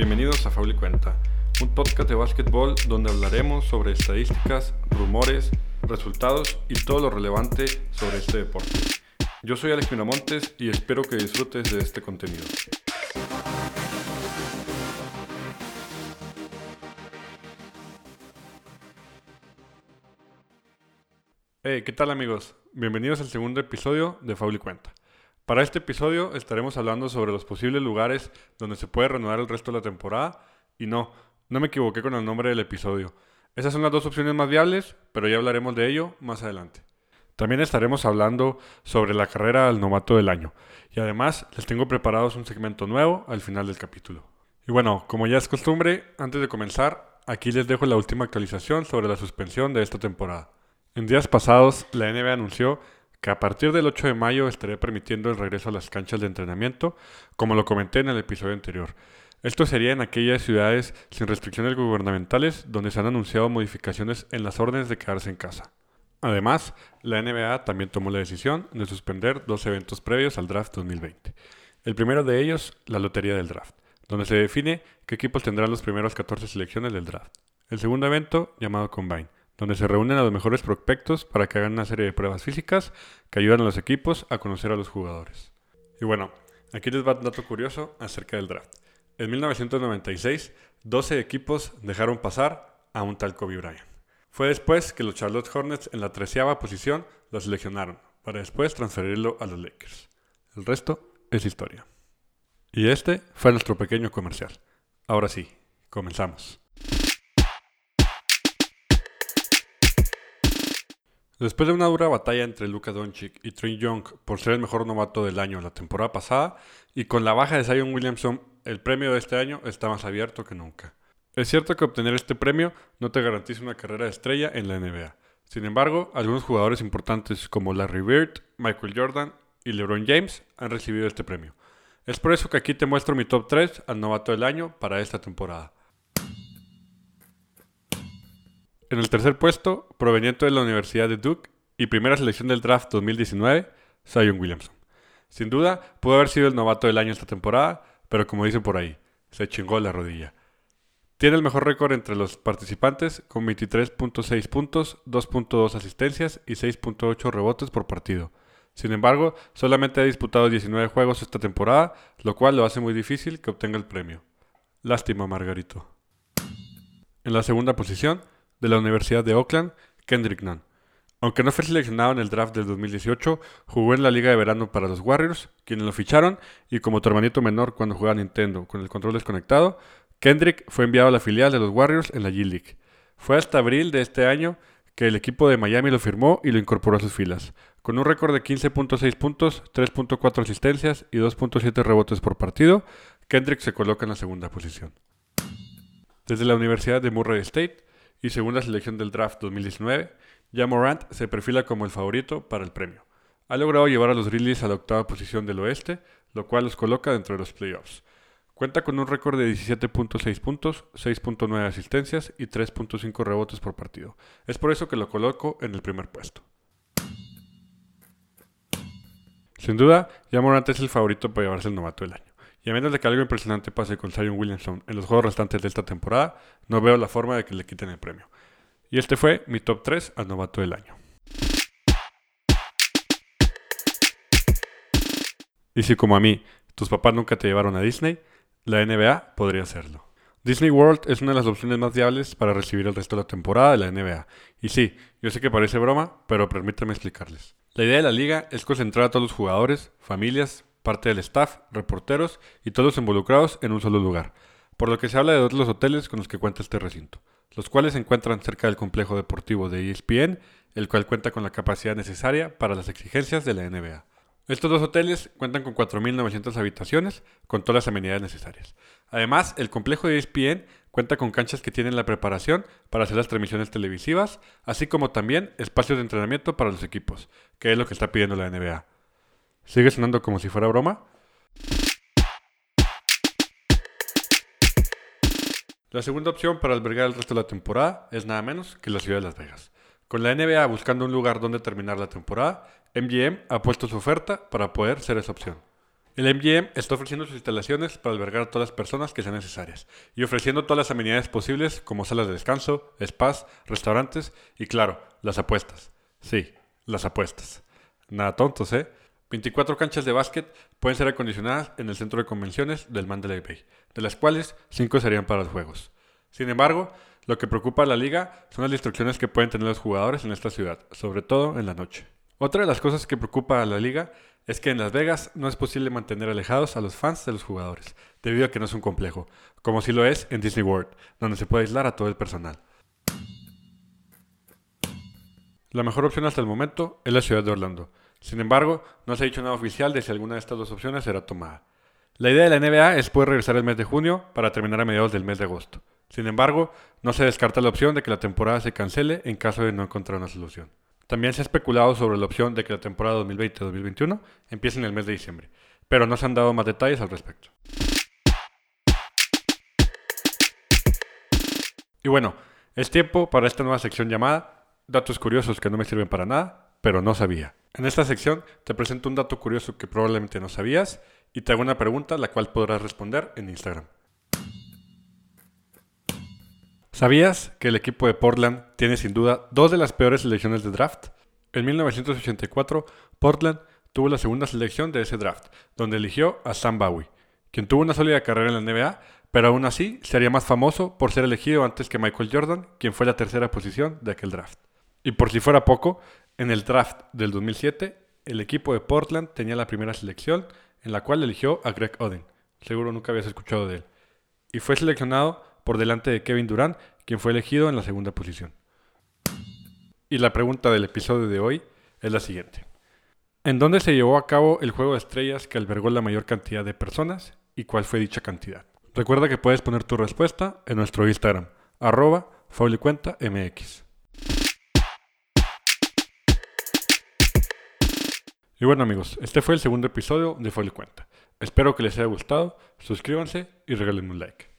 bienvenidos a Fauli Cuenta, un podcast de básquetbol donde hablaremos sobre estadísticas, rumores, resultados y todo lo relevante sobre este deporte. Yo soy Alex Miramontes y espero que disfrutes de este contenido. Hey, ¿qué tal amigos? Bienvenidos al segundo episodio de Fauli Cuenta. Para este episodio estaremos hablando sobre los posibles lugares donde se puede renovar el resto de la temporada y no, no me equivoqué con el nombre del episodio. Esas son las dos opciones más viables, pero ya hablaremos de ello más adelante. También estaremos hablando sobre la carrera del novato del año y además les tengo preparados un segmento nuevo al final del capítulo. Y bueno, como ya es costumbre, antes de comenzar, aquí les dejo la última actualización sobre la suspensión de esta temporada. En días pasados, la NBA anunció que a partir del 8 de mayo estaré permitiendo el regreso a las canchas de entrenamiento, como lo comenté en el episodio anterior. Esto sería en aquellas ciudades sin restricciones gubernamentales donde se han anunciado modificaciones en las órdenes de quedarse en casa. Además, la NBA también tomó la decisión de suspender dos eventos previos al draft 2020. El primero de ellos, la Lotería del Draft, donde se define qué equipos tendrán las primeras 14 selecciones del draft. El segundo evento, llamado Combine, donde se reúnen a los mejores prospectos para que hagan una serie de pruebas físicas que ayudan a los equipos a conocer a los jugadores. Y bueno, aquí les va un dato curioso acerca del draft. En 1996, 12 equipos dejaron pasar a un tal Kobe Bryant. Fue después que los Charlotte Hornets en la treceava posición lo seleccionaron, para después transferirlo a los Lakers. El resto es historia. Y este fue nuestro pequeño comercial. Ahora sí, comenzamos. Después de una dura batalla entre Luka Doncic y Trey Young por ser el mejor novato del año la temporada pasada, y con la baja de Zion Williamson, el premio de este año está más abierto que nunca. Es cierto que obtener este premio no te garantiza una carrera de estrella en la NBA. Sin embargo, algunos jugadores importantes como Larry Bird, Michael Jordan y LeBron James han recibido este premio. Es por eso que aquí te muestro mi top 3 al novato del año para esta temporada. En el tercer puesto, proveniente de la Universidad de Duke y primera selección del draft 2019, Zion Williamson. Sin duda, pudo haber sido el novato del año esta temporada, pero como dicen por ahí, se chingó la rodilla. Tiene el mejor récord entre los participantes con 23.6 puntos, 2.2 asistencias y 6.8 rebotes por partido. Sin embargo, solamente ha disputado 19 juegos esta temporada, lo cual lo hace muy difícil que obtenga el premio. Lástima, Margarito. En la segunda posición, de la Universidad de Oakland, Kendrick Nunn. Aunque no fue seleccionado en el draft del 2018, jugó en la liga de verano para los Warriors, quienes lo ficharon, y como tu hermanito menor cuando jugaba Nintendo con el control desconectado, Kendrick fue enviado a la filial de los Warriors en la G-League. Fue hasta abril de este año que el equipo de Miami lo firmó y lo incorporó a sus filas. Con un récord de 15.6 puntos, 3.4 asistencias y 2.7 rebotes por partido, Kendrick se coloca en la segunda posición. Desde la Universidad de Murray State, y segunda selección del draft 2019, ya Morant se perfila como el favorito para el premio. Ha logrado llevar a los Grizzlies a la octava posición del oeste, lo cual los coloca dentro de los playoffs. Cuenta con un récord de 17.6 puntos, 6.9 asistencias y 3.5 rebotes por partido. Es por eso que lo coloco en el primer puesto. Sin duda, ya Morant es el favorito para llevarse el novato del año. Y a menos de que algo impresionante pase con Zion Williamson en los juegos restantes de esta temporada, no veo la forma de que le quiten el premio. Y este fue mi top 3 al novato del año. Y si como a mí, tus papás nunca te llevaron a Disney, la NBA podría hacerlo. Disney World es una de las opciones más viables para recibir el resto de la temporada de la NBA. Y sí, yo sé que parece broma, pero permítanme explicarles. La idea de la liga es concentrar a todos los jugadores, familias, parte del staff, reporteros y todos involucrados en un solo lugar, por lo que se habla de dos los hoteles con los que cuenta este recinto, los cuales se encuentran cerca del complejo deportivo de ESPN, el cual cuenta con la capacidad necesaria para las exigencias de la NBA. Estos dos hoteles cuentan con 4.900 habitaciones con todas las amenidades necesarias. Además, el complejo de ESPN cuenta con canchas que tienen la preparación para hacer las transmisiones televisivas, así como también espacios de entrenamiento para los equipos, que es lo que está pidiendo la NBA. ¿Sigue sonando como si fuera broma? La segunda opción para albergar el resto de la temporada es nada menos que la ciudad de Las Vegas. Con la NBA buscando un lugar donde terminar la temporada, MGM ha puesto su oferta para poder ser esa opción. El MGM está ofreciendo sus instalaciones para albergar a todas las personas que sean necesarias y ofreciendo todas las amenidades posibles como salas de descanso, spas, restaurantes y claro, las apuestas. Sí, las apuestas. Nada tontos, ¿eh? 24 canchas de básquet pueden ser acondicionadas en el centro de convenciones del Mandalay Bay, de las cuales 5 serían para los juegos. Sin embargo, lo que preocupa a la liga son las distracciones que pueden tener los jugadores en esta ciudad, sobre todo en la noche. Otra de las cosas que preocupa a la liga es que en Las Vegas no es posible mantener alejados a los fans de los jugadores, debido a que no es un complejo, como si lo es en Disney World, donde se puede aislar a todo el personal. La mejor opción hasta el momento es la ciudad de Orlando. Sin embargo, no se ha dicho nada oficial de si alguna de estas dos opciones será tomada. La idea de la NBA es poder regresar el mes de junio para terminar a mediados del mes de agosto. Sin embargo, no se descarta la opción de que la temporada se cancele en caso de no encontrar una solución. También se ha especulado sobre la opción de que la temporada 2020-2021 empiece en el mes de diciembre, pero no se han dado más detalles al respecto. Y bueno, es tiempo para esta nueva sección llamada Datos curiosos que no me sirven para nada, pero no sabía. En esta sección te presento un dato curioso que probablemente no sabías y te hago una pregunta la cual podrás responder en Instagram. ¿Sabías que el equipo de Portland tiene sin duda dos de las peores selecciones de draft? En 1984, Portland tuvo la segunda selección de ese draft, donde eligió a Sam Bowie, quien tuvo una sólida carrera en la NBA, pero aún así sería más famoso por ser elegido antes que Michael Jordan, quien fue la tercera posición de aquel draft. Y por si fuera poco, en el draft del 2007, el equipo de Portland tenía la primera selección, en la cual eligió a Greg Oden. Seguro nunca habías escuchado de él. Y fue seleccionado por delante de Kevin Durant, quien fue elegido en la segunda posición. Y la pregunta del episodio de hoy es la siguiente. ¿En dónde se llevó a cabo el juego de estrellas que albergó la mayor cantidad de personas y cuál fue dicha cantidad? Recuerda que puedes poner tu respuesta en nuestro Instagram, arroba. Y bueno amigos, este fue el segundo episodio de Folio Cuenta. Espero que les haya gustado, suscríbanse y regálenme un like.